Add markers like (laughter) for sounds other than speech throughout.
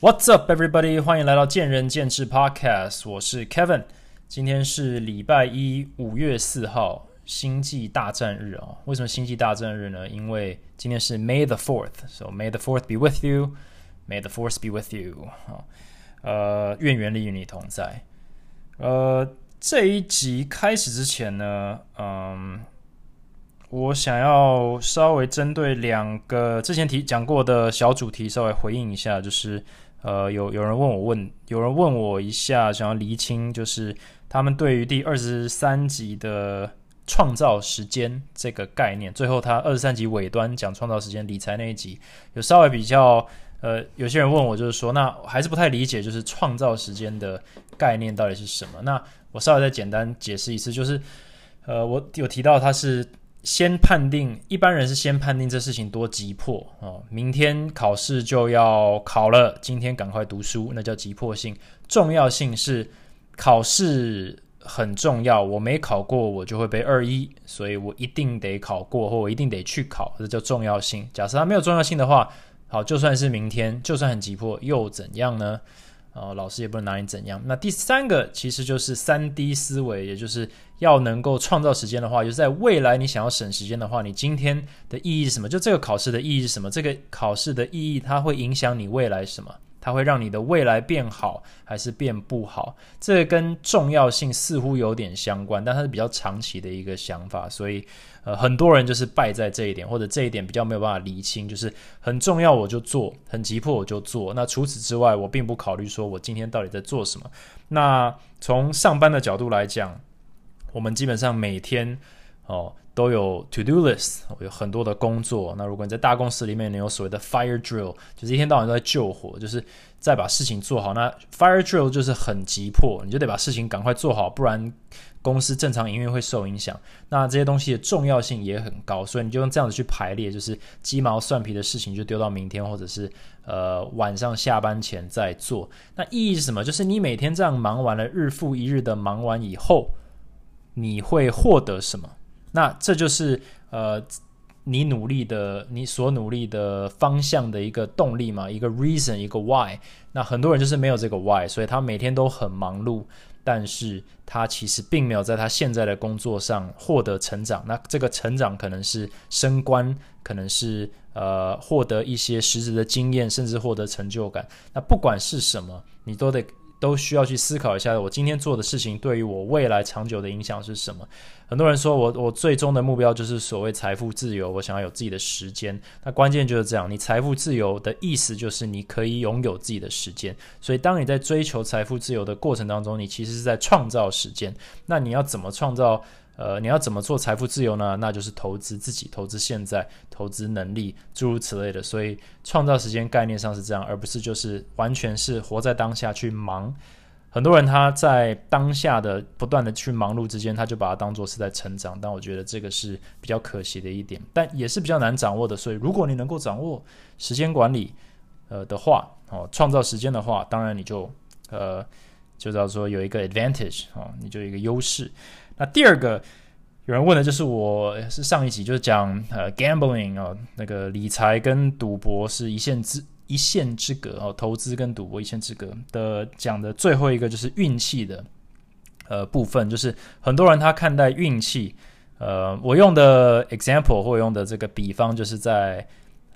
What's up, everybody？欢迎来到见仁见智 Podcast，我是 Kevin。今天是礼拜一，五月四号，星际大战日哦。为什么星际大战日呢？因为今天是 May the Fourth，so May the Fourth be with you，May the Force be with you。好，呃，愿原力与你同在。呃，这一集开始之前呢，嗯，我想要稍微针对两个之前提讲过的小主题稍微回应一下，就是呃，有有人问我问，有人问我一下，想要厘清，就是他们对于第二十三集的创造时间这个概念，最后他二十三集尾端讲创造时间理财那一集，有稍微比较。呃，有些人问我，就是说，那还是不太理解，就是创造时间的概念到底是什么？那我稍微再简单解释一次，就是，呃，我有提到，他是先判定一般人是先判定这事情多急迫哦，明天考试就要考了，今天赶快读书，那叫急迫性；重要性是考试很重要，我没考过我就会被二一，所以我一定得考过，或我一定得去考，这叫重要性。假设它没有重要性的话。好，就算是明天，就算很急迫，又怎样呢？啊，老师也不能拿你怎样。那第三个其实就是三 D 思维，也就是要能够创造时间的话，就是在未来你想要省时间的话，你今天的意义是什么？就这个考试的意义是什么？这个考试的意义它会影响你未来什么？它会让你的未来变好还是变不好？这跟重要性似乎有点相关，但它是比较长期的一个想法，所以呃，很多人就是败在这一点，或者这一点比较没有办法厘清，就是很重要我就做，很急迫我就做。那除此之外，我并不考虑说我今天到底在做什么。那从上班的角度来讲，我们基本上每天哦。都有 to do list，有很多的工作。那如果你在大公司里面，你有所谓的 fire drill，就是一天到晚都在救火，就是在把事情做好。那 fire drill 就是很急迫，你就得把事情赶快做好，不然公司正常营运会受影响。那这些东西的重要性也很高，所以你就用这样子去排列，就是鸡毛蒜皮的事情就丢到明天，或者是呃晚上下班前再做。那意义是什么？就是你每天这样忙完了，日复一日的忙完以后，你会获得什么？那这就是呃，你努力的，你所努力的方向的一个动力嘛，一个 reason，一个 why。那很多人就是没有这个 why，所以他每天都很忙碌，但是他其实并没有在他现在的工作上获得成长。那这个成长可能是升官，可能是呃获得一些实质的经验，甚至获得成就感。那不管是什么，你都得。都需要去思考一下，我今天做的事情对于我未来长久的影响是什么？很多人说我我最终的目标就是所谓财富自由，我想要有自己的时间。那关键就是这样，你财富自由的意思就是你可以拥有自己的时间。所以当你在追求财富自由的过程当中，你其实是在创造时间。那你要怎么创造？呃，你要怎么做财富自由呢？那就是投资自己，投资现在，投资能力，诸如此类的。所以创造时间概念上是这样，而不是就是完全是活在当下去忙。很多人他在当下的不断的去忙碌之间，他就把它当做是在成长。但我觉得这个是比较可惜的一点，但也是比较难掌握的。所以如果你能够掌握时间管理，呃的话，哦，创造时间的话，当然你就呃就叫做有一个 advantage 哦，你就有一个优势。那第二个有人问的就是我是上一集就是讲呃 gambling 哦，那个理财跟赌博是一线之一线之隔哦，投资跟赌博一线之隔的讲的最后一个就是运气的呃部分，就是很多人他看待运气，呃，我用的 example 或用的这个比方就是在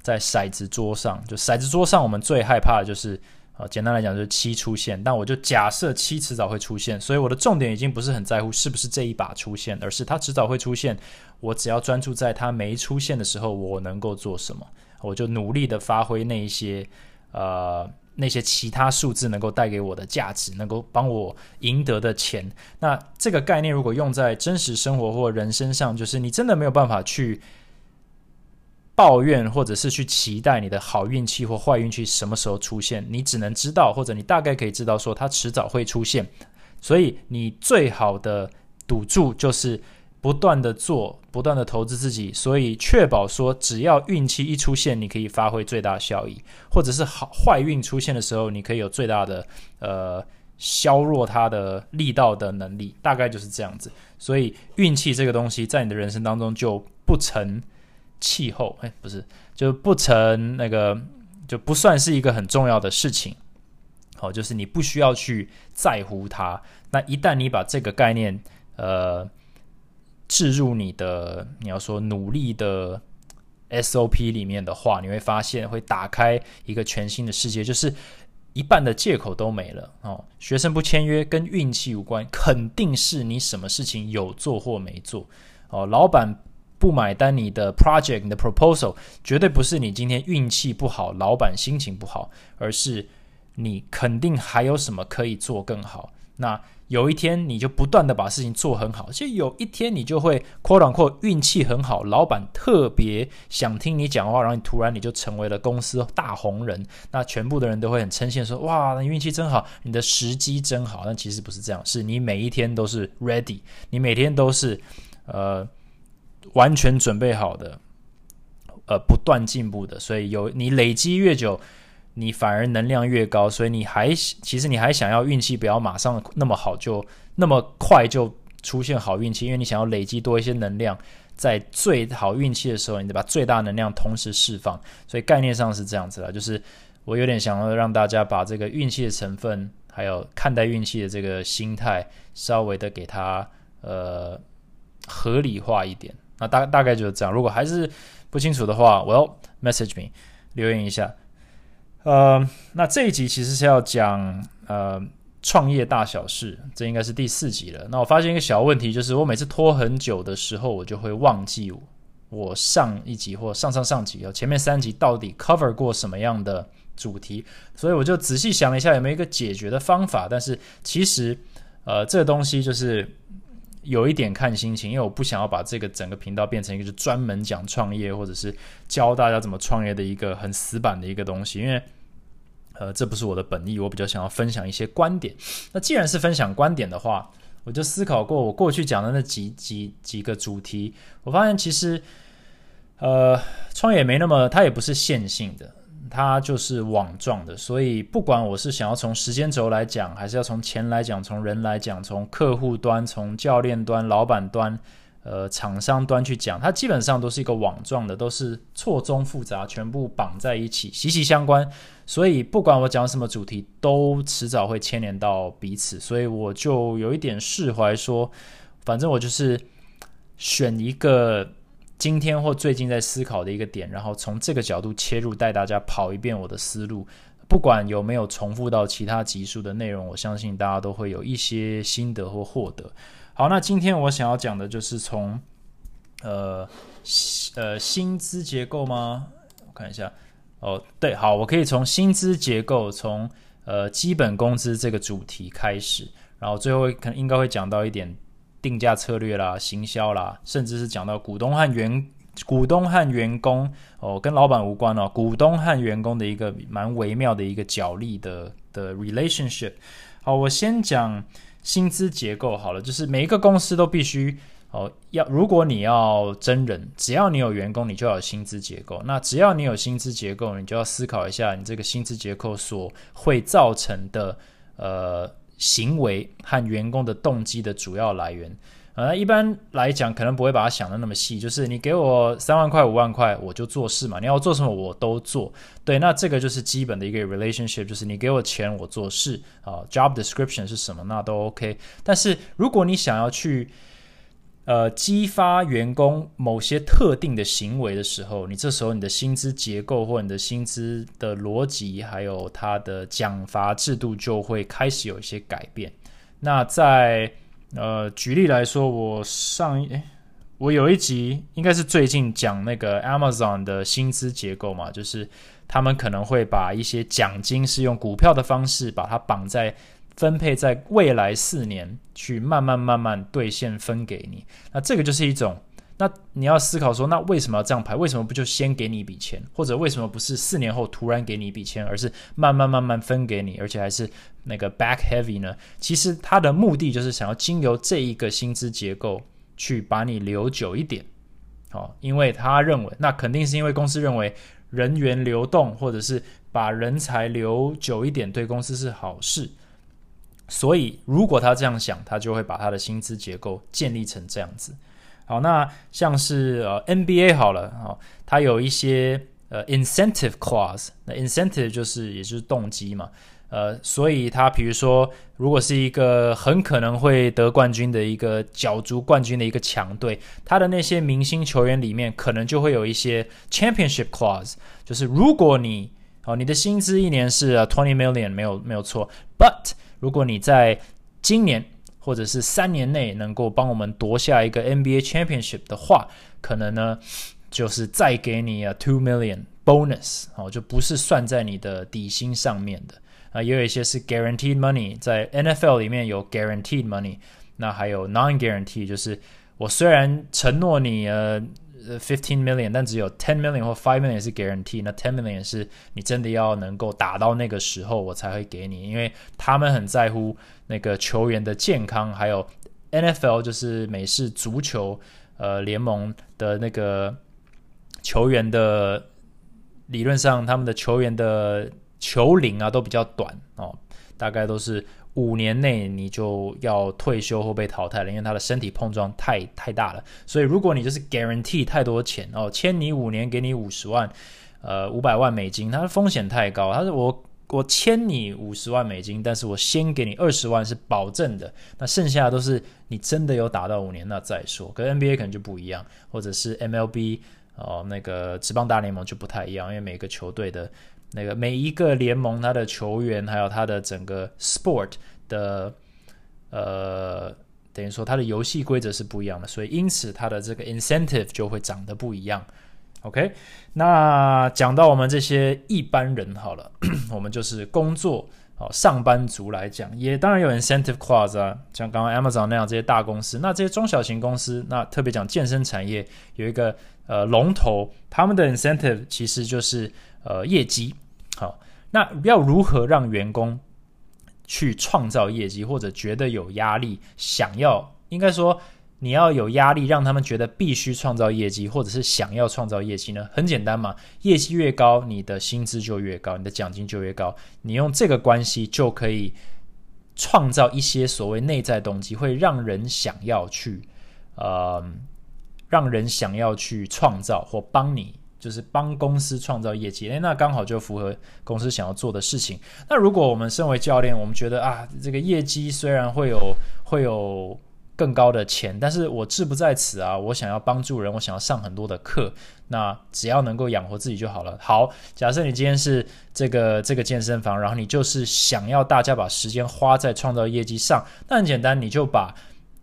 在骰子桌上，就骰子桌上我们最害怕的就是。啊，简单来讲就是七出现，但我就假设七迟早会出现，所以我的重点已经不是很在乎是不是这一把出现，而是它迟早会出现。我只要专注在它没出现的时候，我能够做什么，我就努力的发挥那一些呃那些其他数字能够带给我的价值，能够帮我赢得的钱。那这个概念如果用在真实生活或人身上，就是你真的没有办法去。抱怨，或者是去期待你的好运气或坏运气什么时候出现，你只能知道，或者你大概可以知道说它迟早会出现。所以你最好的赌注就是不断的做，不断的投资自己，所以确保说只要运气一出现，你可以发挥最大效益，或者是好坏运出现的时候，你可以有最大的呃削弱它的力道的能力，大概就是这样子。所以运气这个东西在你的人生当中就不成。气候，哎，不是，就不成那个，就不算是一个很重要的事情。好，就是你不需要去在乎它。那一旦你把这个概念呃置入你的你要说努力的 SOP 里面的话，你会发现会打开一个全新的世界，就是一半的借口都没了哦。学生不签约跟运气无关，肯定是你什么事情有做或没做哦。老板不买单你的 project、你的 proposal，绝对不是你今天运气不好，老板心情不好，而是你肯定还有什么可以做更好。那有一天你就不断的把事情做很好，就有一天你就会扩短扩运气很好，老板特别想听你讲话，然后你突然你就成为了公司大红人，那全部的人都会很称羡说哇，你运气真好，你的时机真好。但其实不是这样，是你每一天都是 ready，你每天都是呃完全准备好的，呃不断进步的，所以有你累积越久。你反而能量越高，所以你还其实你还想要运气不要马上那么好，就那么快就出现好运气，因为你想要累积多一些能量，在最好运气的时候，你得把最大能量同时释放。所以概念上是这样子的，就是我有点想要让大家把这个运气的成分，还有看待运气的这个心态，稍微的给它呃合理化一点。那大大概就是这样。如果还是不清楚的话，我要 message me 留言一下。呃，那这一集其实是要讲呃创业大小事，这应该是第四集了。那我发现一个小问题，就是我每次拖很久的时候，我就会忘记我上一集或上上上集哦，前面三集到底 cover 过什么样的主题，所以我就仔细想了一下有没有一个解决的方法。但是其实呃这个东西就是有一点看心情，因为我不想要把这个整个频道变成一个就专门讲创业或者是教大家怎么创业的一个很死板的一个东西，因为。呃，这不是我的本意，我比较想要分享一些观点。那既然是分享观点的话，我就思考过我过去讲的那几几几个主题，我发现其实，呃，创业没那么，它也不是线性的，它就是网状的。所以不管我是想要从时间轴来讲，还是要从钱来讲，从人来讲，从客户端、从教练端、老板端。呃，厂商端去讲，它基本上都是一个网状的，都是错综复杂，全部绑在一起，息息相关。所以不管我讲什么主题，都迟早会牵连到彼此。所以我就有一点释怀，说反正我就是选一个今天或最近在思考的一个点，然后从这个角度切入，带大家跑一遍我的思路。不管有没有重复到其他集数的内容，我相信大家都会有一些心得或获得。好，那今天我想要讲的就是从呃呃薪资结构吗？我看一下哦，对，好，我可以从薪资结构，从呃基本工资这个主题开始，然后最后可能应该会讲到一点定价策略啦、行销啦，甚至是讲到股东和员股东和员工哦，跟老板无关哦，股东和员工的一个蛮微妙的一个角力的的 relationship。好，我先讲。薪资结构好了，就是每一个公司都必须哦，要如果你要真人，只要你有员工，你就要有薪资结构。那只要你有薪资结构，你就要思考一下，你这个薪资结构所会造成的呃行为和员工的动机的主要来源。呃，一般来讲，可能不会把它想的那么细，就是你给我三万块、五万块，我就做事嘛。你要做什么，我都做。对，那这个就是基本的一个 relationship，就是你给我钱，我做事啊。Job description 是什么，那都 OK。但是如果你想要去呃激发员工某些特定的行为的时候，你这时候你的薪资结构或你的薪资的逻辑，还有它的奖罚制度就会开始有一些改变。那在呃，举例来说，我上一我有一集应该是最近讲那个 Amazon 的薪资结构嘛，就是他们可能会把一些奖金是用股票的方式把它绑在分配在未来四年去慢慢慢慢兑现分给你，那这个就是一种。那你要思考说，那为什么要这样排？为什么不就先给你一笔钱，或者为什么不是四年后突然给你一笔钱，而是慢慢慢慢分给你，而且还是那个 back heavy 呢？其实它的目的就是想要经由这一个薪资结构去把你留久一点，哦，因为他认为，那肯定是因为公司认为人员流动或者是把人才留久一点对公司是好事，所以如果他这样想，他就会把他的薪资结构建立成这样子。好，那像是呃 NBA 好了，哦，它有一些呃 incentive clause，那 incentive 就是也就是动机嘛。呃，所以他比如说，如果是一个很可能会得冠军的一个角逐冠军的一个强队，他的那些明星球员里面，可能就会有一些 championship clause，就是如果你哦，你的薪资一年是 twenty million，没有没有错，but 如果你在今年或者是三年内能够帮我们夺下一个 NBA championship 的话，可能呢就是再给你啊 two million bonus，哦，就不是算在你的底薪上面的。啊，也有一些是 guaranteed money，在 NFL 里面有 guaranteed money，那还有 non guarantee，就是我虽然承诺你呃 fifteen million，但只有 ten million 或 five million 是 guarantee，那 ten million 是你真的要能够打到那个时候我才会给你，因为他们很在乎那个球员的健康，还有 NFL 就是美式足球呃联盟的那个球员的理论上他们的球员的。球龄啊都比较短哦，大概都是五年内你就要退休或被淘汰了，因为他的身体碰撞太太大了。所以如果你就是 guarantee 太多钱哦，签你五年给你五十万，呃五百万美金，它的风险太高。他说我我签你五十万美金，但是我先给你二十万是保证的，那剩下都是你真的有打到五年那再说。跟 NBA 可能就不一样，或者是 MLB 哦那个职棒大联盟就不太一样，因为每个球队的。那个每一个联盟，他的球员还有他的整个 sport 的呃，等于说他的游戏规则是不一样的，所以因此他的这个 incentive 就会长得不一样。OK，那讲到我们这些一般人好了，(coughs) 我们就是工作哦，上班族来讲，也当然有 incentive clause 啊，像刚刚 Amazon 那样这些大公司，那这些中小型公司，那特别讲健身产业有一个呃龙头，他们的 incentive 其实就是。呃，业绩好，那要如何让员工去创造业绩，或者觉得有压力，想要应该说你要有压力，让他们觉得必须创造业绩，或者是想要创造业绩呢？很简单嘛，业绩越高，你的薪资就越高，你的奖金就越高，你用这个关系就可以创造一些所谓内在动机，会让人想要去呃，让人想要去创造或帮你。就是帮公司创造业绩，诶，那刚好就符合公司想要做的事情。那如果我们身为教练，我们觉得啊，这个业绩虽然会有会有更高的钱，但是我志不在此啊，我想要帮助人，我想要上很多的课，那只要能够养活自己就好了。好，假设你今天是这个这个健身房，然后你就是想要大家把时间花在创造业绩上，那很简单，你就把。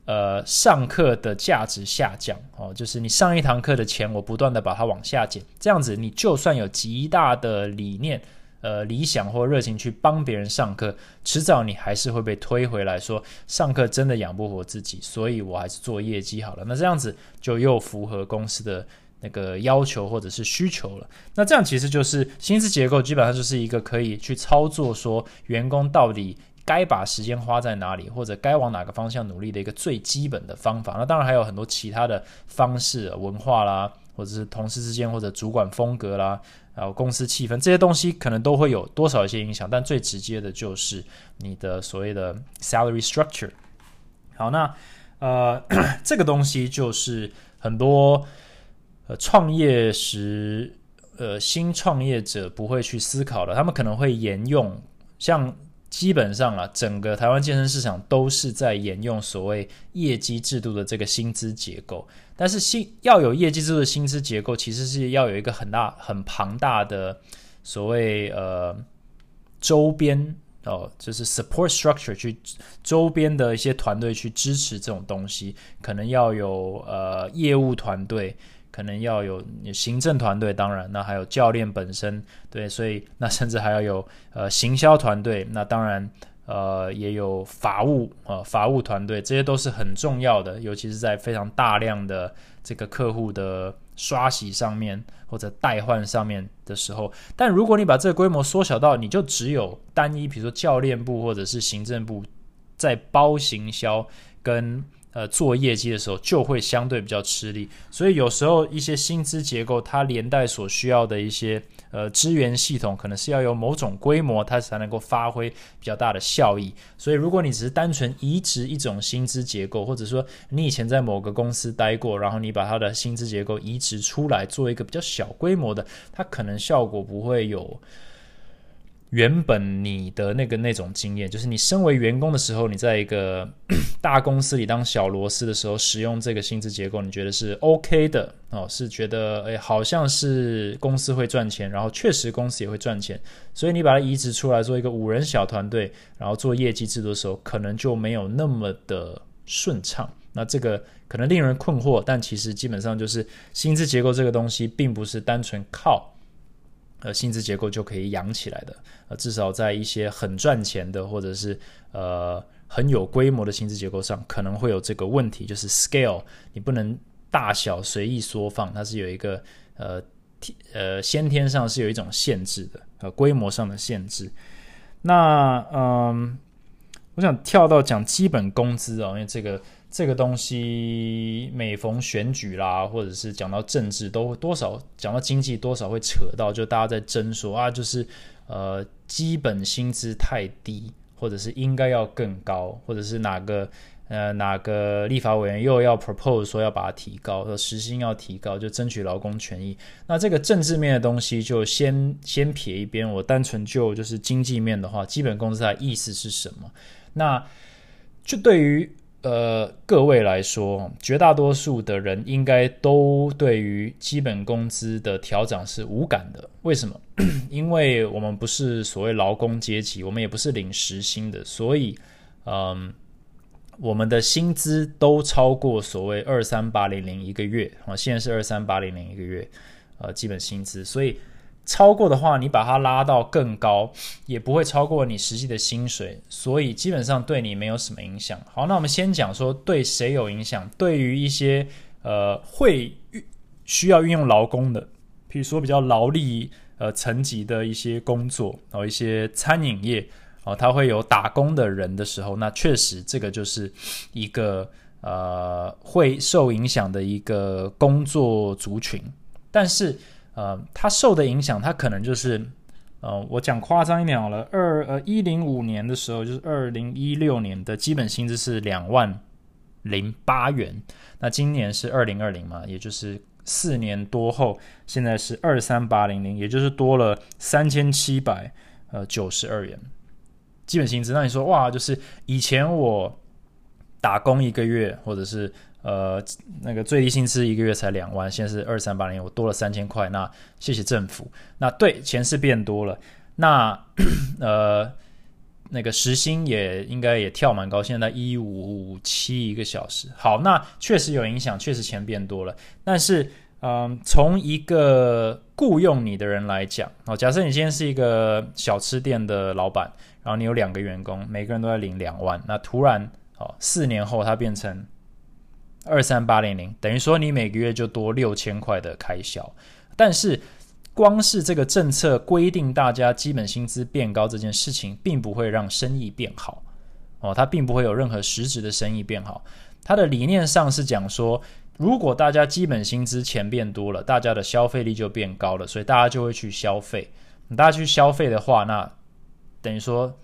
呃，上课的价值下降哦，就是你上一堂课的钱，我不断的把它往下减，这样子你就算有极大的理念、呃理想或热情去帮别人上课，迟早你还是会被推回来说上课真的养不活自己，所以我还是做业绩好了。那这样子就又符合公司的那个要求或者是需求了。那这样其实就是薪资结构基本上就是一个可以去操作，说员工到底。该把时间花在哪里，或者该往哪个方向努力的一个最基本的方法。那当然还有很多其他的方式、文化啦，或者是同事之间，或者主管风格啦，还有公司气氛这些东西，可能都会有多少一些影响。但最直接的就是你的所谓的 salary structure。好，那呃，(clears throat) 这个东西就是很多呃创业时呃新创业者不会去思考的，他们可能会沿用像。基本上啊，整个台湾健身市场都是在沿用所谓业绩制度的这个薪资结构。但是，薪要有业绩制度的薪资结构，其实是要有一个很大、很庞大的所谓呃周边哦，就是 support structure 去周边的一些团队去支持这种东西，可能要有呃业务团队。可能要有行政团队，当然，那还有教练本身，对，所以那甚至还要有呃行销团队，那当然呃也有法务啊法务团队，这些都是很重要的，尤其是在非常大量的这个客户的刷洗上面或者代换上面的时候。但如果你把这个规模缩小到你就只有单一，比如说教练部或者是行政部在包行销跟。呃做业绩的时候，就会相对比较吃力。所以有时候一些薪资结构，它连带所需要的一些呃资源系统，可能是要有某种规模，它才能够发挥比较大的效益。所以如果你只是单纯移植一种薪资结构，或者说你以前在某个公司待过，然后你把它的薪资结构移植出来，做一个比较小规模的，它可能效果不会有。原本你的那个那种经验，就是你身为员工的时候，你在一个 (coughs) 大公司里当小螺丝的时候，使用这个薪资结构，你觉得是 OK 的哦？是觉得诶，好像是公司会赚钱，然后确实公司也会赚钱，所以你把它移植出来做一个五人小团队，然后做业绩制度的时候，可能就没有那么的顺畅。那这个可能令人困惑，但其实基本上就是薪资结构这个东西，并不是单纯靠。呃，薪资结构就可以养起来的，呃，至少在一些很赚钱的或者是呃很有规模的薪资结构上，可能会有这个问题，就是 scale，你不能大小随意缩放，它是有一个呃呃先天上是有一种限制的，呃，规模上的限制。那嗯，我想跳到讲基本工资啊，因为这个。这个东西每逢选举啦，或者是讲到政治，都多少讲到经济，多少会扯到，就大家在争说啊，就是呃基本薪资太低，或者是应该要更高，或者是哪个呃哪个立法委员又要 propose 说要把它提高，说时薪要提高，就争取劳工权益。那这个政治面的东西就先先撇一边，我单纯就就是经济面的话，基本工资的意思是什么？那就对于。呃，各位来说，绝大多数的人应该都对于基本工资的调整是无感的。为什么？(clears throat) 因为我们不是所谓劳工阶级，我们也不是领时薪的，所以，嗯，我们的薪资都超过所谓二三八零零一个月啊，现在是二三八零零一个月，呃，基本薪资，所以。超过的话，你把它拉到更高，也不会超过你实际的薪水，所以基本上对你没有什么影响。好，那我们先讲说对谁有影响。对于一些呃会需要运用劳工的，比如说比较劳力呃层级的一些工作，然后一些餐饮业哦，他会有打工的人的时候，那确实这个就是一个呃会受影响的一个工作族群，但是。呃，它受的影响，它可能就是，呃，我讲夸张一点好了，二呃一零五年的时候，就是二零一六年的基本薪资是两万零八元，那今年是二零二零嘛，也就是四年多后，现在是二三八零零，也就是多了三千七百呃九十二元基本薪资。那你说哇，就是以前我打工一个月，或者是。呃，那个最低薪资一个月才两万，现在是二三八零，我多了三千块。那谢谢政府。那对，钱是变多了。那 (coughs) 呃，那个时薪也应该也跳蛮高，现在一五五七一个小时。好，那确实有影响，确实钱变多了。但是，嗯，从一个雇佣你的人来讲，哦，假设你今天是一个小吃店的老板，然后你有两个员工，每个人都在领两万，那突然，哦，四年后他变成。二三八零零等于说你每个月就多六千块的开销，但是光是这个政策规定大家基本薪资变高这件事情，并不会让生意变好哦，它并不会有任何实质的生意变好。它的理念上是讲说，如果大家基本薪资钱变多了，大家的消费力就变高了，所以大家就会去消费。大家去消费的话，那等于说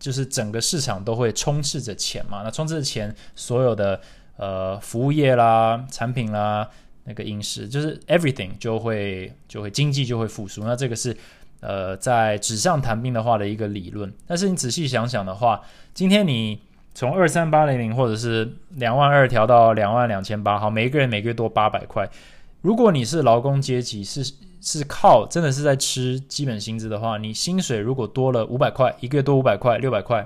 就是整个市场都会充斥着钱嘛，那充斥着钱，所有的。呃，服务业啦，产品啦，那个饮食，就是 everything 就会就会经济就会复苏。那这个是呃在纸上谈兵的话的一个理论。但是你仔细想想的话，今天你从二三八零零或者是两万二调到两万两千八，好，每一个人每个月多八百块。如果你是劳工阶级，是是靠真的是在吃基本薪资的话，你薪水如果多了五百块，一个月多五百块，六百块。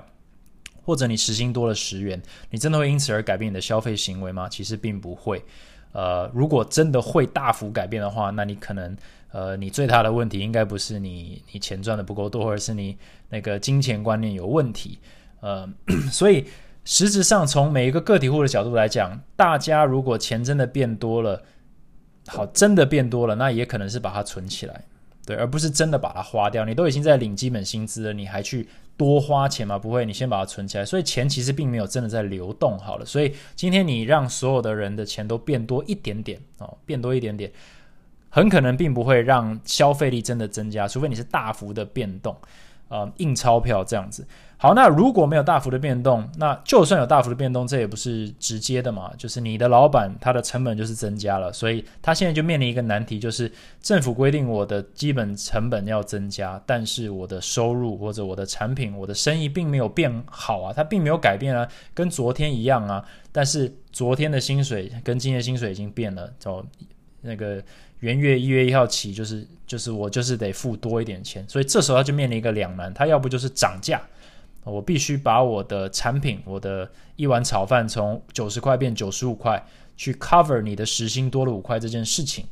或者你时薪多了十元，你真的会因此而改变你的消费行为吗？其实并不会。呃，如果真的会大幅改变的话，那你可能呃，你最大的问题应该不是你你钱赚的不够多，而是你那个金钱观念有问题。呃，(coughs) 所以实质上从每一个个体户的角度来讲，大家如果钱真的变多了，好，真的变多了，那也可能是把它存起来。对，而不是真的把它花掉。你都已经在领基本薪资了，你还去多花钱吗？不会，你先把它存起来。所以钱其实并没有真的在流动好了。所以今天你让所有的人的钱都变多一点点哦，变多一点点，很可能并不会让消费力真的增加，除非你是大幅的变动。呃，印钞票这样子，好，那如果没有大幅的变动，那就算有大幅的变动，这也不是直接的嘛，就是你的老板他的成本就是增加了，所以他现在就面临一个难题，就是政府规定我的基本成本要增加，但是我的收入或者我的产品、我的生意并没有变好啊，它并没有改变啊，跟昨天一样啊，但是昨天的薪水跟今天的薪水已经变了，走那个。元月一月一号起，就是就是我就是得付多一点钱，所以这时候他就面临一个两难，他要不就是涨价，我必须把我的产品，我的一碗炒饭从九十块变九十五块，去 cover 你的时薪多了五块这件事情，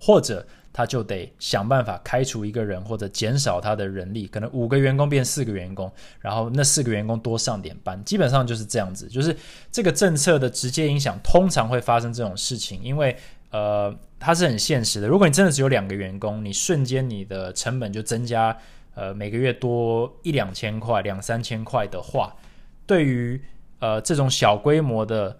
或者他就得想办法开除一个人，或者减少他的人力，可能五个员工变四个员工，然后那四个员工多上点班，基本上就是这样子，就是这个政策的直接影响，通常会发生这种事情，因为。呃，它是很现实的。如果你真的只有两个员工，你瞬间你的成本就增加，呃，每个月多一两千块、两三千块的话，对于呃这种小规模的，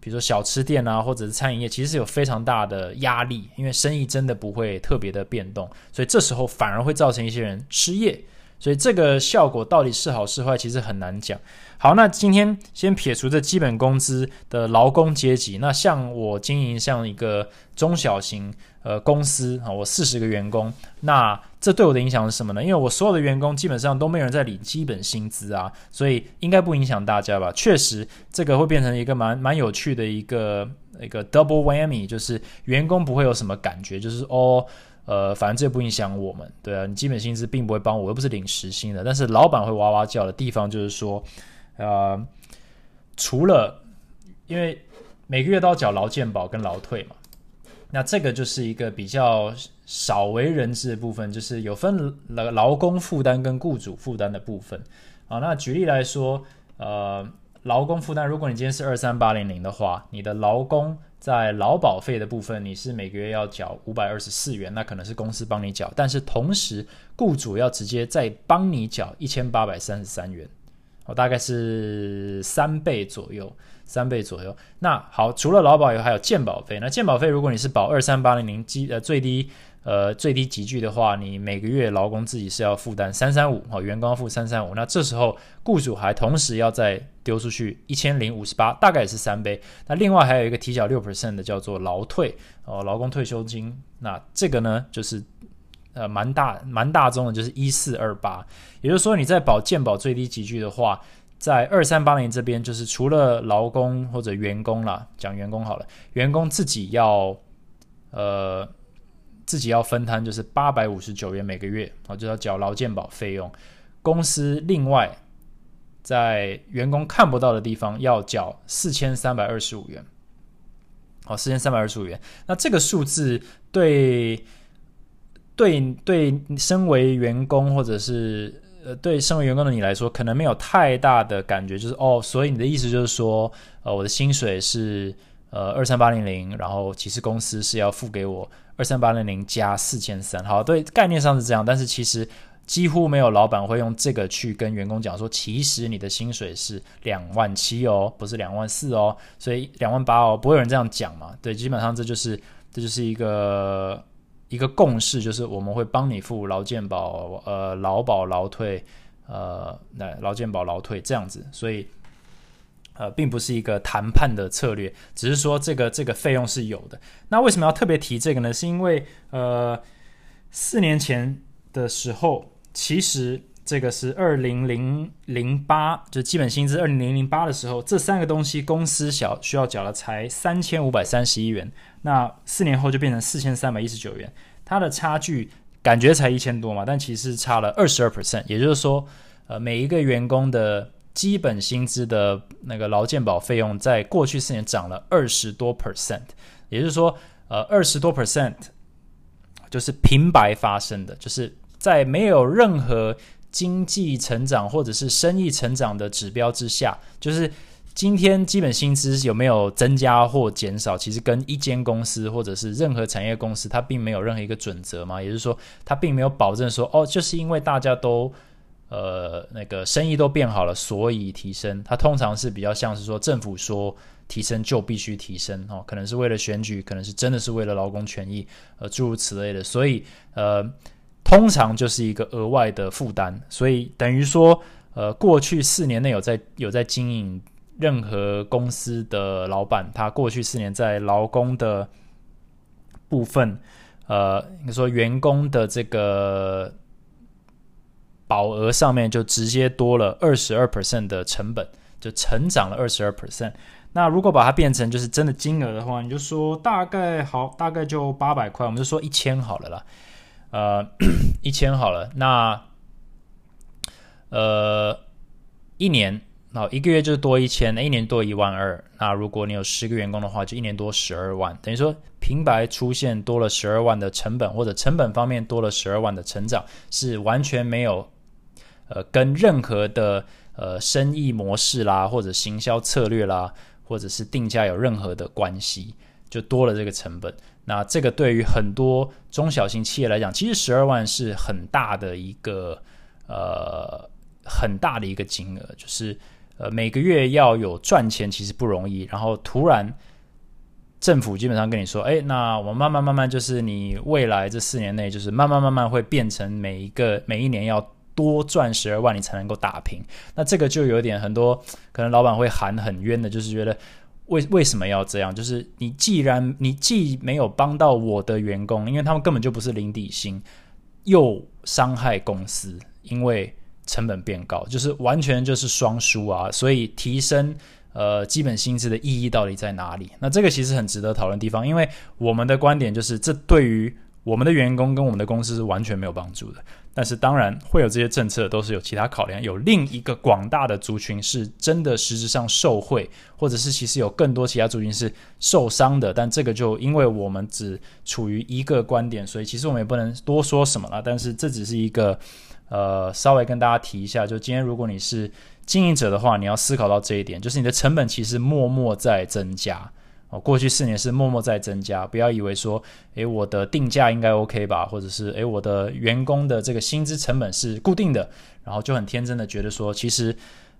比如说小吃店啊，或者是餐饮业，其实是有非常大的压力，因为生意真的不会特别的变动，所以这时候反而会造成一些人失业。所以这个效果到底是好是坏，其实很难讲。好，那今天先撇除这基本工资的劳工阶级，那像我经营像一个中小型呃公司啊，我四十个员工，那这对我的影响是什么呢？因为我所有的员工基本上都没有人在领基本薪资啊，所以应该不影响大家吧？确实，这个会变成一个蛮蛮有趣的一个一个 double whammy，就是员工不会有什么感觉，就是哦。呃，反正这不影响我们，对啊，你基本薪资并不会帮我，又不是领时薪的。但是老板会哇哇叫的地方就是说，呃，除了因为每个月都要缴劳健保跟劳退嘛，那这个就是一个比较少为人知的部分，就是有分劳劳工负担跟雇主负担的部分啊。那举例来说，呃，劳工负担，如果你今天是二三八零零的话，你的劳工。在劳保费的部分，你是每个月要缴五百二十四元，那可能是公司帮你缴，但是同时雇主要直接再帮你缴一千八百三十三元，哦，大概是三倍左右，三倍左右。那好，除了劳保以外，还有健保费。那健保费，如果你是保二三八零零基呃最低。呃，最低集聚的话，你每个月劳工自己是要负担三三五，哦，员工要付三三五，那这时候雇主还同时要再丢出去一千零五十八，大概也是三倍。那另外还有一个提缴六 percent 的叫做劳退，哦，劳工退休金，那这个呢就是呃蛮大蛮大宗的，就是一四二八。也就是说你在保健保最低集聚的话，在二三八零这边，就是除了劳工或者员工啦，讲员工好了，员工自己要呃。自己要分摊就是八百五十九元每个月啊，就要缴劳健保费用。公司另外在员工看不到的地方要缴四千三百二十五元，好，四千三百二十五元。那这个数字对对对，身为员工或者是呃对身为员工的你来说，可能没有太大的感觉，就是哦，所以你的意思就是说，呃，我的薪水是呃二三八零零，然后其实公司是要付给我。二三八零零加四千三，好，对，概念上是这样，但是其实几乎没有老板会用这个去跟员工讲说，其实你的薪水是两万七哦，不是两万四哦，所以两万八哦，不会有人这样讲嘛？对，基本上这就是这就是一个一个共识，就是我们会帮你付劳健保、呃劳保、劳退、呃那劳健保、劳退这样子，所以。呃，并不是一个谈判的策略，只是说这个这个费用是有的。那为什么要特别提这个呢？是因为呃，四年前的时候，其实这个是二零零零八，就基本薪资二零零零八的时候，这三个东西公司小需要缴的才三千五百三十一元，那四年后就变成四千三百一十九元，它的差距感觉才一千多嘛，但其实差了二十二 percent，也就是说，呃，每一个员工的。基本薪资的那个劳健保费用，在过去四年涨了二十多 percent，也就是说，呃，二十多 percent 就是平白发生的，就是在没有任何经济成长或者是生意成长的指标之下，就是今天基本薪资有没有增加或减少，其实跟一间公司或者是任何产业公司，它并没有任何一个准则嘛。也就是说，它并没有保证说，哦，就是因为大家都呃那个生意都变好了，所以提升。它通常是比较像是说，政府说提升就必须提升哦，可能是为了选举，可能是真的是为了劳工权益，呃，诸如此类的。所以呃，通常就是一个额外的负担。所以等于说，呃，过去四年内有在有在经营。任何公司的老板，他过去四年在劳工的部分，呃，你说员工的这个保额上面就直接多了二十二 percent 的成本，就成长了二十二 percent。那如果把它变成就是真的金额的话，你就说大概好，大概就八百块，我们就说一千好了啦，呃，(clears throat) 一千好了，那呃，一年。那一个月就多一千，一年多一万二。那如果你有十个员工的话，就一年多十二万。等于说平白出现多了十二万的成本，或者成本方面多了十二万的成长，是完全没有呃跟任何的呃生意模式啦，或者行销策略啦，或者是定价有任何的关系，就多了这个成本。那这个对于很多中小型企业来讲，其实十二万是很大的一个呃很大的一个金额，就是。呃，每个月要有赚钱其实不容易，然后突然政府基本上跟你说，哎，那我慢慢慢慢就是你未来这四年内就是慢慢慢慢会变成每一个每一年要多赚十二万你才能够打平，那这个就有点很多可能老板会喊很冤的，就是觉得为为什么要这样？就是你既然你既没有帮到我的员工，因为他们根本就不是零底薪，又伤害公司，因为。成本变高，就是完全就是双输啊！所以提升呃基本薪资的意义到底在哪里？那这个其实很值得讨论地方，因为我们的观点就是，这对于我们的员工跟我们的公司是完全没有帮助的。但是当然会有这些政策，都是有其他考量，有另一个广大的族群是真的实质上受贿，或者是其实有更多其他族群是受伤的。但这个就因为我们只处于一个观点，所以其实我们也不能多说什么了。但是这只是一个。呃，稍微跟大家提一下，就今天如果你是经营者的话，你要思考到这一点，就是你的成本其实默默在增加哦。过去四年是默默在增加，不要以为说，诶，我的定价应该 OK 吧，或者是诶，我的员工的这个薪资成本是固定的，然后就很天真的觉得说，其实，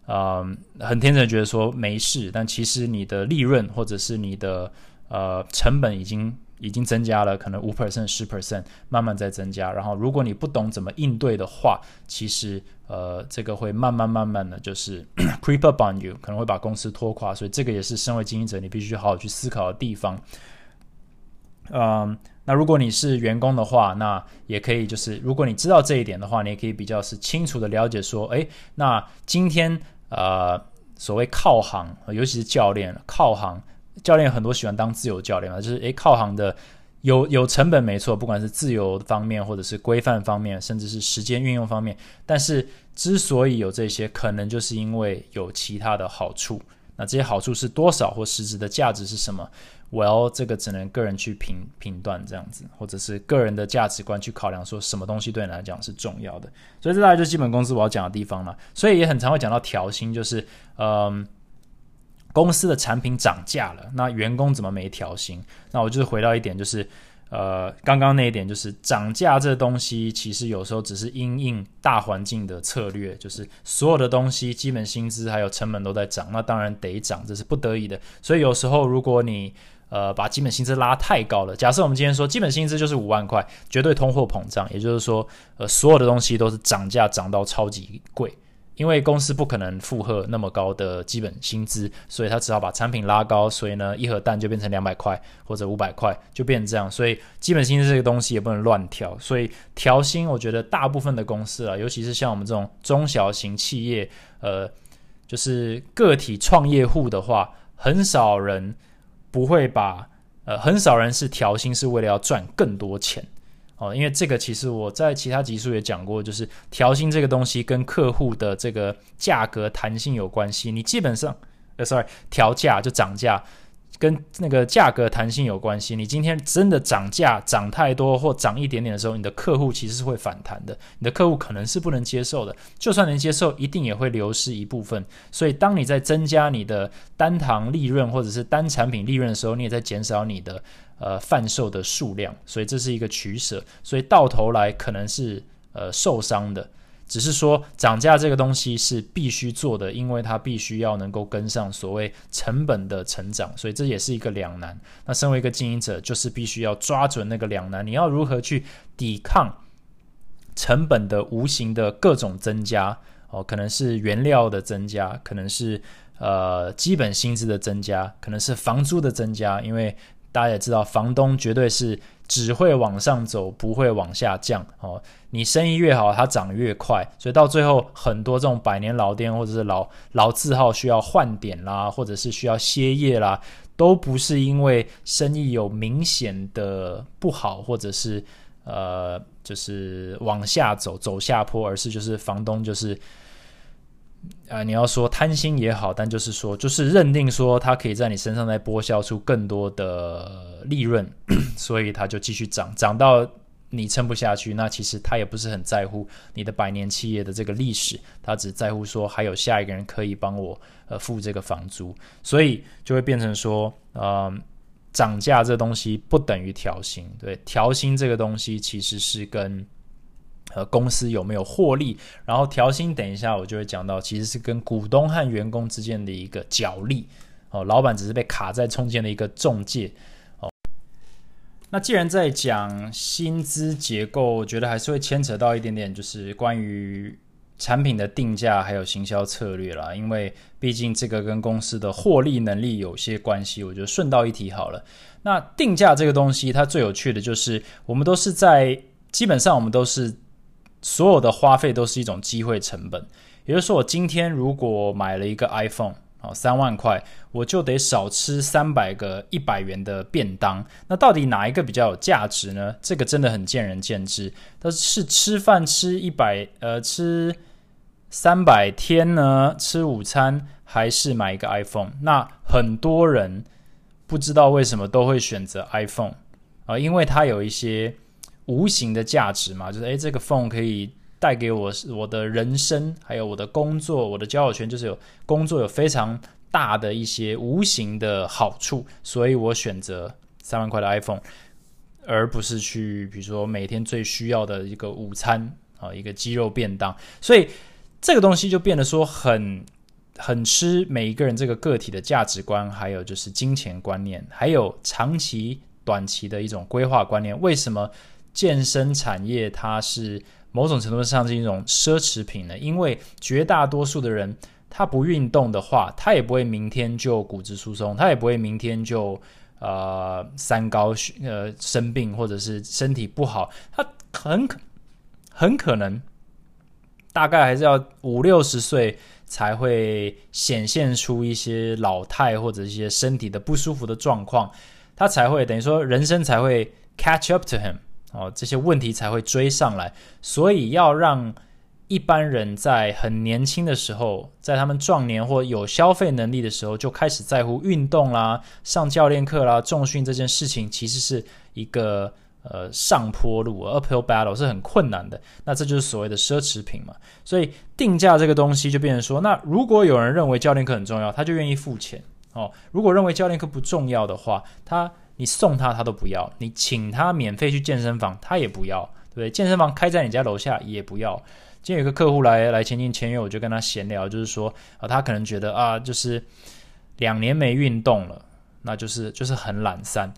呃，很天真的觉得说没事，但其实你的利润或者是你的呃成本已经。已经增加了，可能五 percent、十 percent，慢慢在增加。然后，如果你不懂怎么应对的话，其实呃，这个会慢慢慢慢的就是 (clears throat) creep up on you，可能会把公司拖垮。所以，这个也是身为经营者你必须好好去思考的地方。嗯，那如果你是员工的话，那也可以就是，如果你知道这一点的话，你也可以比较是清楚的了解说，诶，那今天呃，所谓靠行，尤其是教练靠行。教练很多喜欢当自由教练嘛，就是诶靠行的有有成本没错，不管是自由方面或者是规范方面，甚至是时间运用方面。但是之所以有这些，可能就是因为有其他的好处。那这些好处是多少或实质的价值是什么？我要这个只能个人去评评断这样子，或者是个人的价值观去考量，说什么东西对你来讲是重要的。所以这大概就基本工资我要讲的地方了。所以也很常会讲到调薪，就是嗯。公司的产品涨价了，那员工怎么没调薪？那我就是回到一点，就是呃，刚刚那一点，就是涨价这东西，其实有时候只是因应大环境的策略，就是所有的东西，基本薪资还有成本都在涨，那当然得涨，这是不得已的。所以有时候如果你呃把基本薪资拉太高了，假设我们今天说基本薪资就是五万块，绝对通货膨胀，也就是说，呃，所有的东西都是涨价涨到超级贵。因为公司不可能负荷那么高的基本薪资，所以他只好把产品拉高，所以呢，一盒蛋就变成两百块或者五百块，就变成这样。所以基本薪资这个东西也不能乱调，所以调薪，我觉得大部分的公司啊，尤其是像我们这种中小型企业，呃，就是个体创业户的话，很少人不会把，呃，很少人是调薪是为了要赚更多钱。哦，因为这个其实我在其他集数也讲过，就是调薪这个东西跟客户的这个价格弹性有关系。你基本上，呃，sorry，调价就涨价，跟那个价格弹性有关系。你今天真的涨价涨太多或涨一点点的时候，你的客户其实是会反弹的。你的客户可能是不能接受的，就算能接受，一定也会流失一部分。所以，当你在增加你的单堂利润或者是单产品利润的时候，你也在减少你的呃贩售的数量。所以这是一个取舍。所以到头来可能是呃受伤的。只是说涨价这个东西是必须做的，因为它必须要能够跟上所谓成本的成长，所以这也是一个两难。那身为一个经营者，就是必须要抓准那个两难，你要如何去抵抗成本的无形的各种增加？哦，可能是原料的增加，可能是呃基本薪资的增加，可能是房租的增加，因为大家也知道，房东绝对是。只会往上走，不会往下降哦。你生意越好，它涨越快，所以到最后，很多这种百年老店或者是老老字号需要换点啦，或者是需要歇业啦，都不是因为生意有明显的不好，或者是呃，就是往下走走下坡，而是就是房东就是。啊，你要说贪心也好，但就是说，就是认定说他可以在你身上再剥削出更多的利润，(clears throat) 所以他就继续涨，涨到你撑不下去。那其实他也不是很在乎你的百年企业的这个历史，他只在乎说还有下一个人可以帮我呃付这个房租，所以就会变成说，呃，涨价这东西不等于调薪，对，调薪这个东西其实是跟。呃，公司有没有获利？然后调薪，等一下我就会讲到，其实是跟股东和员工之间的一个角力哦。老板只是被卡在中间的一个中介哦。那既然在讲薪资结构，我觉得还是会牵扯到一点点，就是关于产品的定价还有行销策略啦。因为毕竟这个跟公司的获利能力有些关系，我觉得顺道一提好了。那定价这个东西，它最有趣的就是，我们都是在基本上我们都是。所有的花费都是一种机会成本，也就是说，我今天如果买了一个 iPhone 啊，三万块，我就得少吃三百个一百元的便当。那到底哪一个比较有价值呢？这个真的很见仁见智。但是吃饭吃一百呃吃三百天呢？吃午餐还是买一个 iPhone？那很多人不知道为什么都会选择 iPhone 啊，因为它有一些。无形的价值嘛，就是诶，这个 phone 可以带给我我的人生，还有我的工作，我的交友圈，就是有工作有非常大的一些无形的好处，所以我选择三万块的 iPhone，而不是去比如说每天最需要的一个午餐啊，一个鸡肉便当，所以这个东西就变得说很很吃每一个人这个个体的价值观，还有就是金钱观念，还有长期、短期的一种规划观念，为什么？健身产业它是某种程度上是一种奢侈品呢，因为绝大多数的人他不运动的话，他也不会明天就骨质疏松，他也不会明天就呃三高呃生病或者是身体不好，他很可很可能大概还是要五六十岁才会显现出一些老态或者一些身体的不舒服的状况，他才会等于说人生才会 catch up to him。哦，这些问题才会追上来，所以要让一般人在很年轻的时候，在他们壮年或有消费能力的时候，就开始在乎运动啦、上教练课啦、重训这件事情，其实是一个呃上坡路，uphill battle 是很困难的。那这就是所谓的奢侈品嘛。所以定价这个东西就变成说，那如果有人认为教练课很重要，他就愿意付钱哦；如果认为教练课不重要的话，他。你送他，他都不要；你请他免费去健身房，他也不要，对不对？健身房开在你家楼下也不要。今天有个客户来来前进签约，我就跟他闲聊，就是说啊，他可能觉得啊，就是两年没运动了，那就是就是很懒散。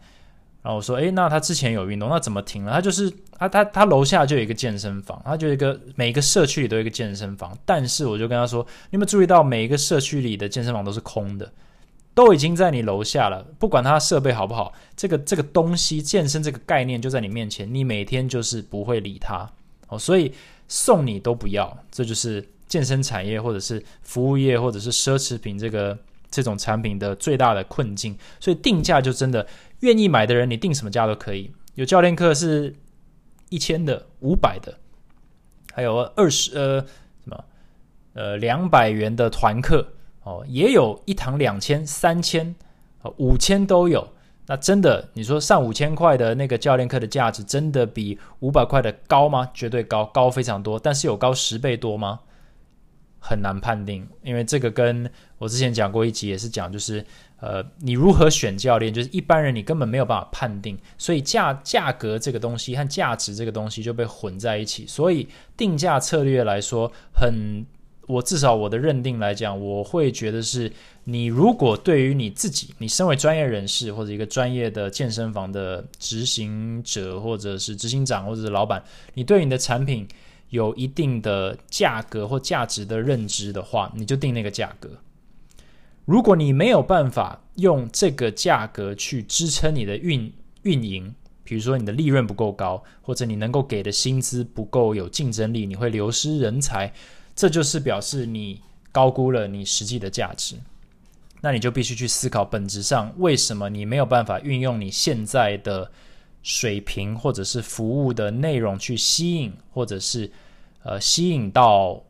然后我说，诶，那他之前有运动，那怎么停了？他就是他他他楼下就有一个健身房，他就一个每一个社区里都有一个健身房，但是我就跟他说，你有没有注意到每一个社区里的健身房都是空的？都已经在你楼下了，不管它设备好不好，这个这个东西健身这个概念就在你面前，你每天就是不会理它哦，所以送你都不要，这就是健身产业或者是服务业或者是奢侈品这个这种产品的最大的困境。所以定价就真的愿意买的人，你定什么价都可以。有教练课是一千的、五百的，还有二十呃什么呃两百元的团课。哦，也有一堂两千、三千，五千都有。那真的，你说上五千块的那个教练课的价值，真的比五百块的高吗？绝对高，高非常多。但是有高十倍多吗？很难判定，因为这个跟我之前讲过一集也是讲，就是呃，你如何选教练，就是一般人你根本没有办法判定，所以价价格这个东西和价值这个东西就被混在一起。所以定价策略来说，很我至少我的认定来讲，我会觉得是。你如果对于你自己，你身为专业人士或者一个专业的健身房的执行者，或者是执行长，或者是老板，你对你的产品有一定的价格或价值的认知的话，你就定那个价格。如果你没有办法用这个价格去支撑你的运运营，比如说你的利润不够高，或者你能够给的薪资不够有竞争力，你会流失人才，这就是表示你高估了你实际的价值。那你就必须去思考，本质上为什么你没有办法运用你现在的水平或者是服务的内容去吸引，或者是呃吸引到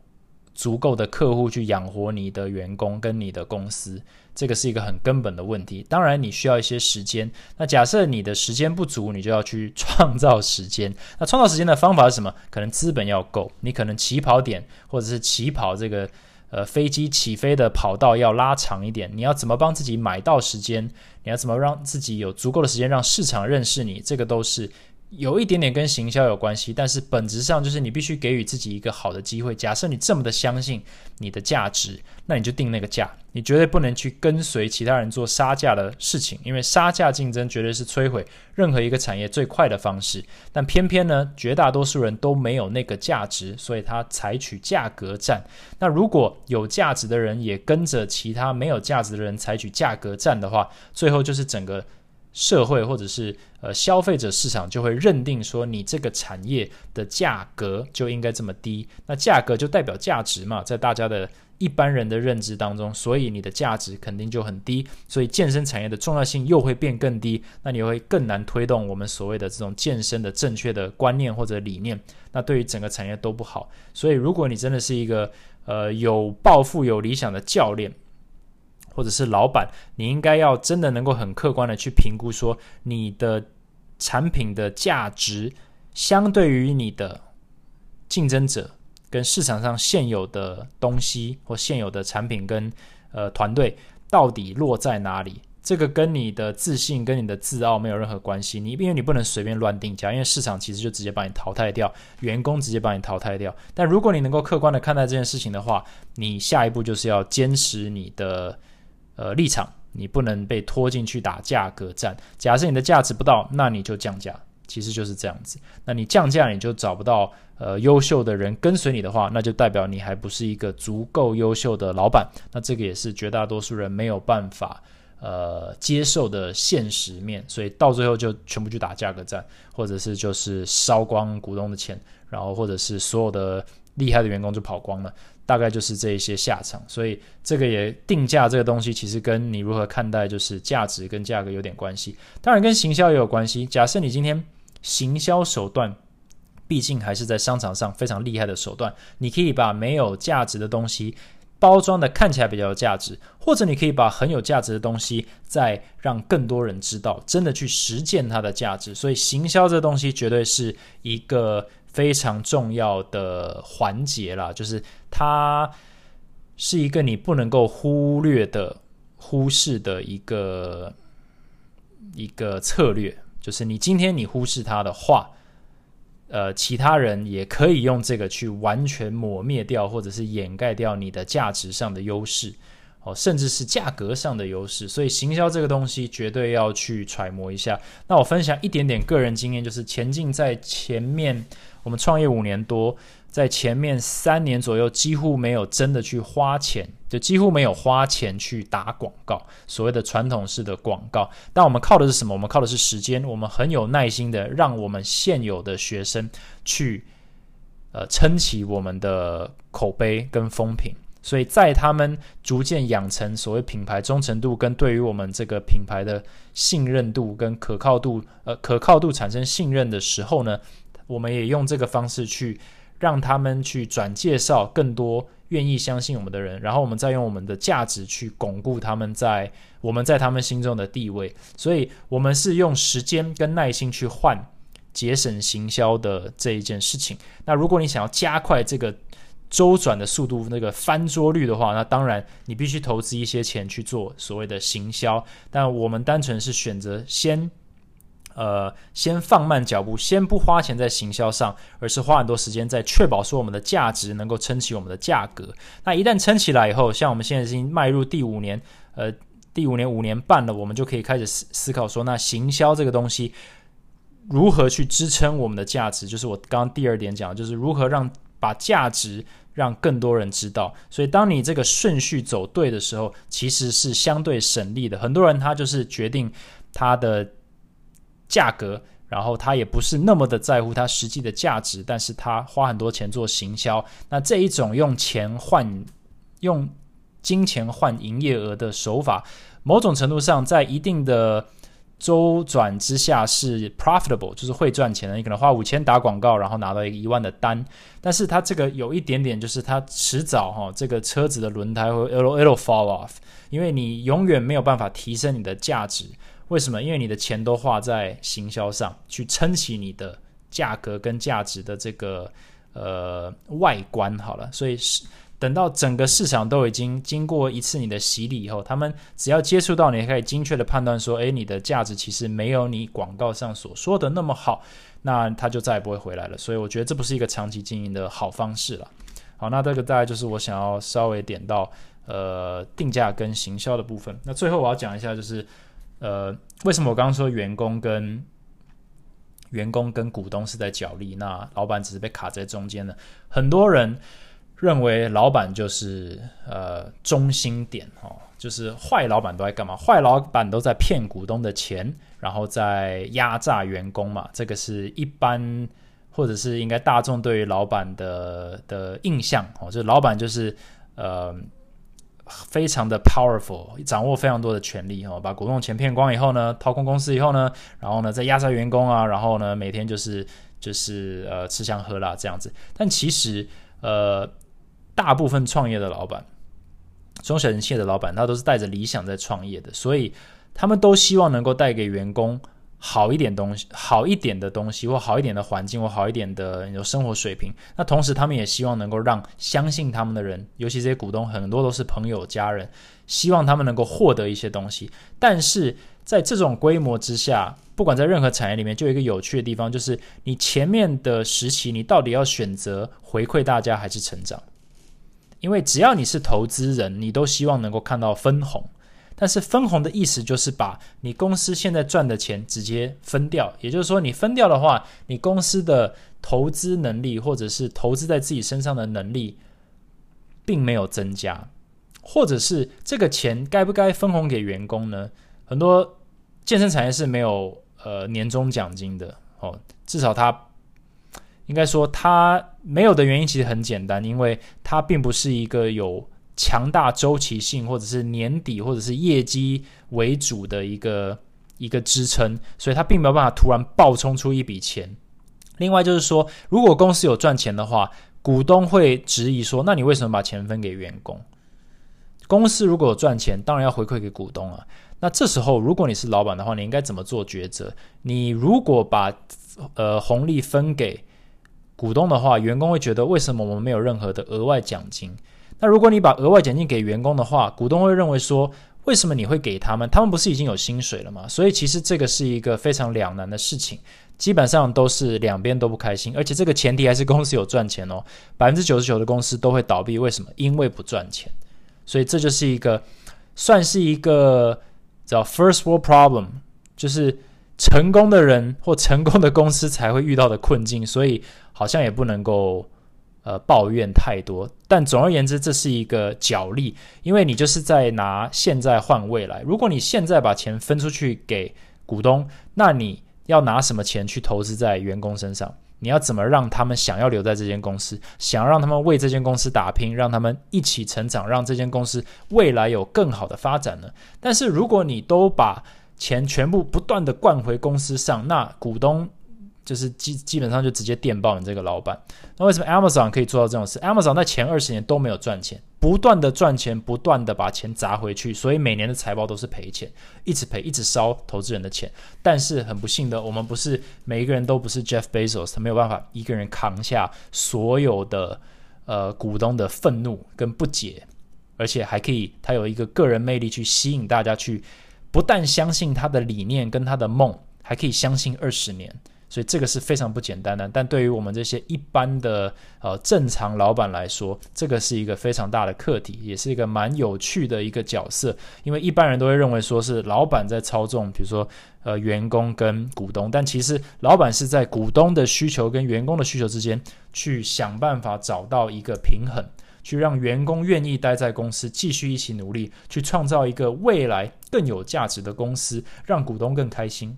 足够的客户去养活你的员工跟你的公司，这个是一个很根本的问题。当然，你需要一些时间。那假设你的时间不足，你就要去创造时间。那创造时间的方法是什么？可能资本要够，你可能起跑点或者是起跑这个。呃，飞机起飞的跑道要拉长一点。你要怎么帮自己买到时间？你要怎么让自己有足够的时间让市场认识你？这个都是。有一点点跟行销有关系，但是本质上就是你必须给予自己一个好的机会。假设你这么的相信你的价值，那你就定那个价，你绝对不能去跟随其他人做杀价的事情，因为杀价竞争绝对是摧毁任何一个产业最快的方式。但偏偏呢，绝大多数人都没有那个价值，所以他采取价格战。那如果有价值的人也跟着其他没有价值的人采取价格战的话，最后就是整个。社会或者是呃消费者市场就会认定说你这个产业的价格就应该这么低，那价格就代表价值嘛，在大家的一般人的认知当中，所以你的价值肯定就很低，所以健身产业的重要性又会变更低，那你会更难推动我们所谓的这种健身的正确的观念或者理念，那对于整个产业都不好。所以如果你真的是一个呃有抱负、有理想的教练。或者是老板，你应该要真的能够很客观的去评估，说你的产品的价值相对于你的竞争者跟市场上现有的东西或现有的产品跟呃团队到底落在哪里？这个跟你的自信跟你的自傲没有任何关系。你因为你不能随便乱定价，因为市场其实就直接把你淘汰掉，员工直接把你淘汰掉。但如果你能够客观的看待这件事情的话，你下一步就是要坚持你的。呃，立场你不能被拖进去打价格战。假设你的价值不到，那你就降价，其实就是这样子。那你降价，你就找不到呃优秀的人跟随你的话，那就代表你还不是一个足够优秀的老板。那这个也是绝大多数人没有办法呃接受的现实面。所以到最后就全部去打价格战，或者是就是烧光股东的钱，然后或者是所有的厉害的员工就跑光了。大概就是这一些下场，所以这个也定价这个东西，其实跟你如何看待就是价值跟价格有点关系。当然跟行销也有关系。假设你今天行销手段，毕竟还是在商场上非常厉害的手段，你可以把没有价值的东西包装的看起来比较有价值，或者你可以把很有价值的东西再让更多人知道，真的去实践它的价值。所以行销这东西绝对是一个。非常重要的环节啦，就是它是一个你不能够忽略的、忽视的一个一个策略。就是你今天你忽视它的话，呃，其他人也可以用这个去完全抹灭掉，或者是掩盖掉你的价值上的优势。哦，甚至是价格上的优势，所以行销这个东西绝对要去揣摩一下。那我分享一点点个人经验，就是前进在前面，我们创业五年多，在前面三年左右几乎没有真的去花钱，就几乎没有花钱去打广告，所谓的传统式的广告。但我们靠的是什么？我们靠的是时间，我们很有耐心的让我们现有的学生去，呃，撑起我们的口碑跟风评。所以在他们逐渐养成所谓品牌忠诚度跟对于我们这个品牌的信任度跟可靠度，呃，可靠度产生信任的时候呢，我们也用这个方式去让他们去转介绍更多愿意相信我们的人，然后我们再用我们的价值去巩固他们在我们在他们心中的地位。所以，我们是用时间跟耐心去换节省行销的这一件事情。那如果你想要加快这个周转的速度，那个翻桌率的话，那当然你必须投资一些钱去做所谓的行销。但我们单纯是选择先。呃，先放慢脚步，先不花钱在行销上，而是花很多时间在确保说我们的价值能够撑起我们的价格。那一旦撑起来以后，像我们现在已经迈入第五年，呃，第五年五年半了，我们就可以开始思思考说，那行销这个东西如何去支撑我们的价值？就是我刚刚第二点讲，就是如何让把价值让更多人知道。所以，当你这个顺序走对的时候，其实是相对省力的。很多人他就是决定他的。价格，然后他也不是那么的在乎它实际的价值，但是他花很多钱做行销。那这一种用钱换用金钱换营业额的手法，某种程度上在一定的周转之下是 profitable，就是会赚钱的。你可能花五千打广告，然后拿到一个一万的单，但是它这个有一点点，就是它迟早哈，这个车子的轮胎会 it'll it'll fall off，因为你永远没有办法提升你的价值。为什么？因为你的钱都花在行销上，去撑起你的价格跟价值的这个呃外观好了。所以是等到整个市场都已经经过一次你的洗礼以后，他们只要接触到你，可以精确的判断说，诶，你的价值其实没有你广告上所说的那么好，那他就再也不会回来了。所以我觉得这不是一个长期经营的好方式了。好，那这个大概就是我想要稍微点到呃定价跟行销的部分。那最后我要讲一下就是。呃，为什么我刚刚说员工跟员工跟股东是在角力，那老板只是被卡在中间呢？很多人认为老板就是呃中心点哦，就是坏老板都在干嘛？坏老板都在骗股东的钱，然后在压榨员工嘛。这个是一般或者是应该大众对于老板的的印象哦，就是老板就是呃。非常的 powerful，掌握非常多的权利哦，把股东钱骗光以后呢，掏空公司以后呢，然后呢再压榨员工啊，然后呢每天就是就是呃吃香喝辣这样子。但其实呃大部分创业的老板，中小型企业的老板，他都是带着理想在创业的，所以他们都希望能够带给员工。好一点东西，好一点的东西，或好一点的环境，或好一点的有生活水平。那同时，他们也希望能够让相信他们的人，尤其这些股东，很多都是朋友、家人，希望他们能够获得一些东西。但是在这种规模之下，不管在任何产业里面，就有一个有趣的地方，就是你前面的时期，你到底要选择回馈大家还是成长？因为只要你是投资人，你都希望能够看到分红。但是分红的意思就是把你公司现在赚的钱直接分掉，也就是说，你分掉的话，你公司的投资能力或者是投资在自己身上的能力并没有增加，或者是这个钱该不该分红给员工呢？很多健身产业是没有呃年终奖金的哦，至少它应该说它没有的原因其实很简单，因为它并不是一个有。强大周期性，或者是年底，或者是业绩为主的一个一个支撑，所以它并没有办法突然爆冲出一笔钱。另外就是说，如果公司有赚钱的话，股东会质疑说：“那你为什么把钱分给员工？”公司如果有赚钱，当然要回馈给股东啊。那这时候，如果你是老板的话，你应该怎么做抉择？你如果把呃红利分给股东的话，员工会觉得为什么我们没有任何的额外奖金？那如果你把额外奖金给员工的话，股东会认为说，为什么你会给他们？他们不是已经有薪水了吗？所以其实这个是一个非常两难的事情，基本上都是两边都不开心，而且这个前提还是公司有赚钱哦。百分之九十九的公司都会倒闭，为什么？因为不赚钱。所以这就是一个算是一个叫 first world problem，就是成功的人或成功的公司才会遇到的困境，所以好像也不能够。呃，抱怨太多，但总而言之，这是一个角力，因为你就是在拿现在换未来。如果你现在把钱分出去给股东，那你要拿什么钱去投资在员工身上？你要怎么让他们想要留在这间公司，想要让他们为这间公司打拼，让他们一起成长，让这间公司未来有更好的发展呢？但是如果你都把钱全部不断的灌回公司上，那股东。就是基基本上就直接电报你这个老板。那为什么 Amazon 可以做到这种事？Amazon 在前二十年都没有赚钱，不断的赚钱，不断的把钱砸回去，所以每年的财报都是赔钱，一直赔，一直烧投资人的钱。但是很不幸的，我们不是每一个人都不是 Jeff Bezos，他没有办法一个人扛下所有的呃股东的愤怒跟不解，而且还可以他有一个个人魅力去吸引大家去，不但相信他的理念跟他的梦。还可以相信二十年，所以这个是非常不简单的。但对于我们这些一般的呃正常老板来说，这个是一个非常大的课题，也是一个蛮有趣的一个角色。因为一般人都会认为说是老板在操纵，比如说呃员工跟股东，但其实老板是在股东的需求跟员工的需求之间去想办法找到一个平衡，去让员工愿意待在公司继续一起努力，去创造一个未来更有价值的公司，让股东更开心。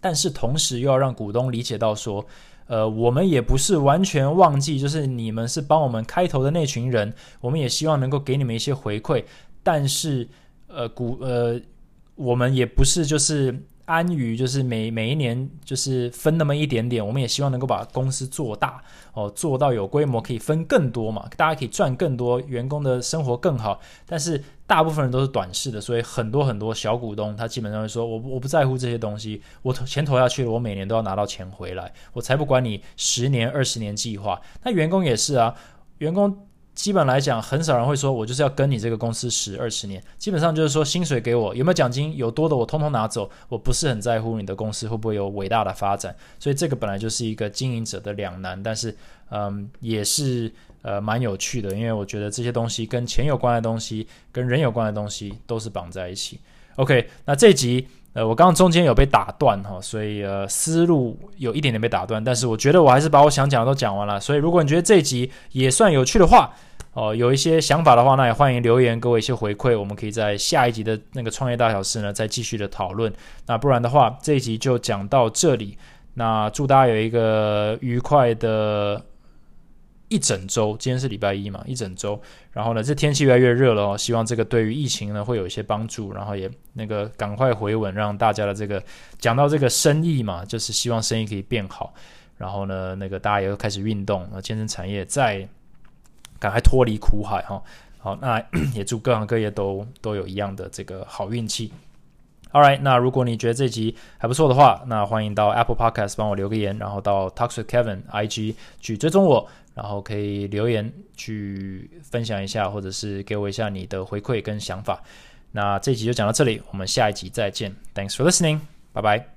但是同时又要让股东理解到说，呃，我们也不是完全忘记，就是你们是帮我们开头的那群人，我们也希望能够给你们一些回馈。但是，呃，股呃，我们也不是就是。安于就是每每一年就是分那么一点点，我们也希望能够把公司做大哦，做到有规模，可以分更多嘛，大家可以赚更多，员工的生活更好。但是大部分人都是短视的，所以很多很多小股东他基本上会说，我我不在乎这些东西，我投钱投下去了，我每年都要拿到钱回来，我才不管你十年二十年计划。那员工也是啊，员工。基本来讲，很少人会说，我就是要跟你这个公司十二十年。基本上就是说，薪水给我，有没有奖金，有多的我通通拿走。我不是很在乎你的公司会不会有伟大的发展。所以这个本来就是一个经营者的两难，但是，嗯，也是呃蛮有趣的，因为我觉得这些东西跟钱有关的东西，跟人有关的东西都是绑在一起。OK，那这集。呃，我刚刚中间有被打断哈，所以呃思路有一点点被打断，但是我觉得我还是把我想讲的都讲完了。所以如果你觉得这一集也算有趣的话，哦，有一些想法的话，那也欢迎留言给我一些回馈，我们可以在下一集的那个创业大小事呢再继续的讨论。那不然的话，这一集就讲到这里。那祝大家有一个愉快的。一整周，今天是礼拜一嘛，一整周。然后呢，这天气越来越热了哦，希望这个对于疫情呢会有一些帮助，然后也那个赶快回稳，让大家的这个讲到这个生意嘛，就是希望生意可以变好。然后呢，那个大家也开始运动，那健身产业再赶快脱离苦海哈。好，那也祝各行各业都都有一样的这个好运气。All right，那如果你觉得这集还不错的话，那欢迎到 Apple Podcast 帮我留个言，然后到 Talk with Kevin IG 去追踪我。然后可以留言去分享一下，或者是给我一下你的回馈跟想法。那这集就讲到这里，我们下一集再见。Thanks for listening，拜拜。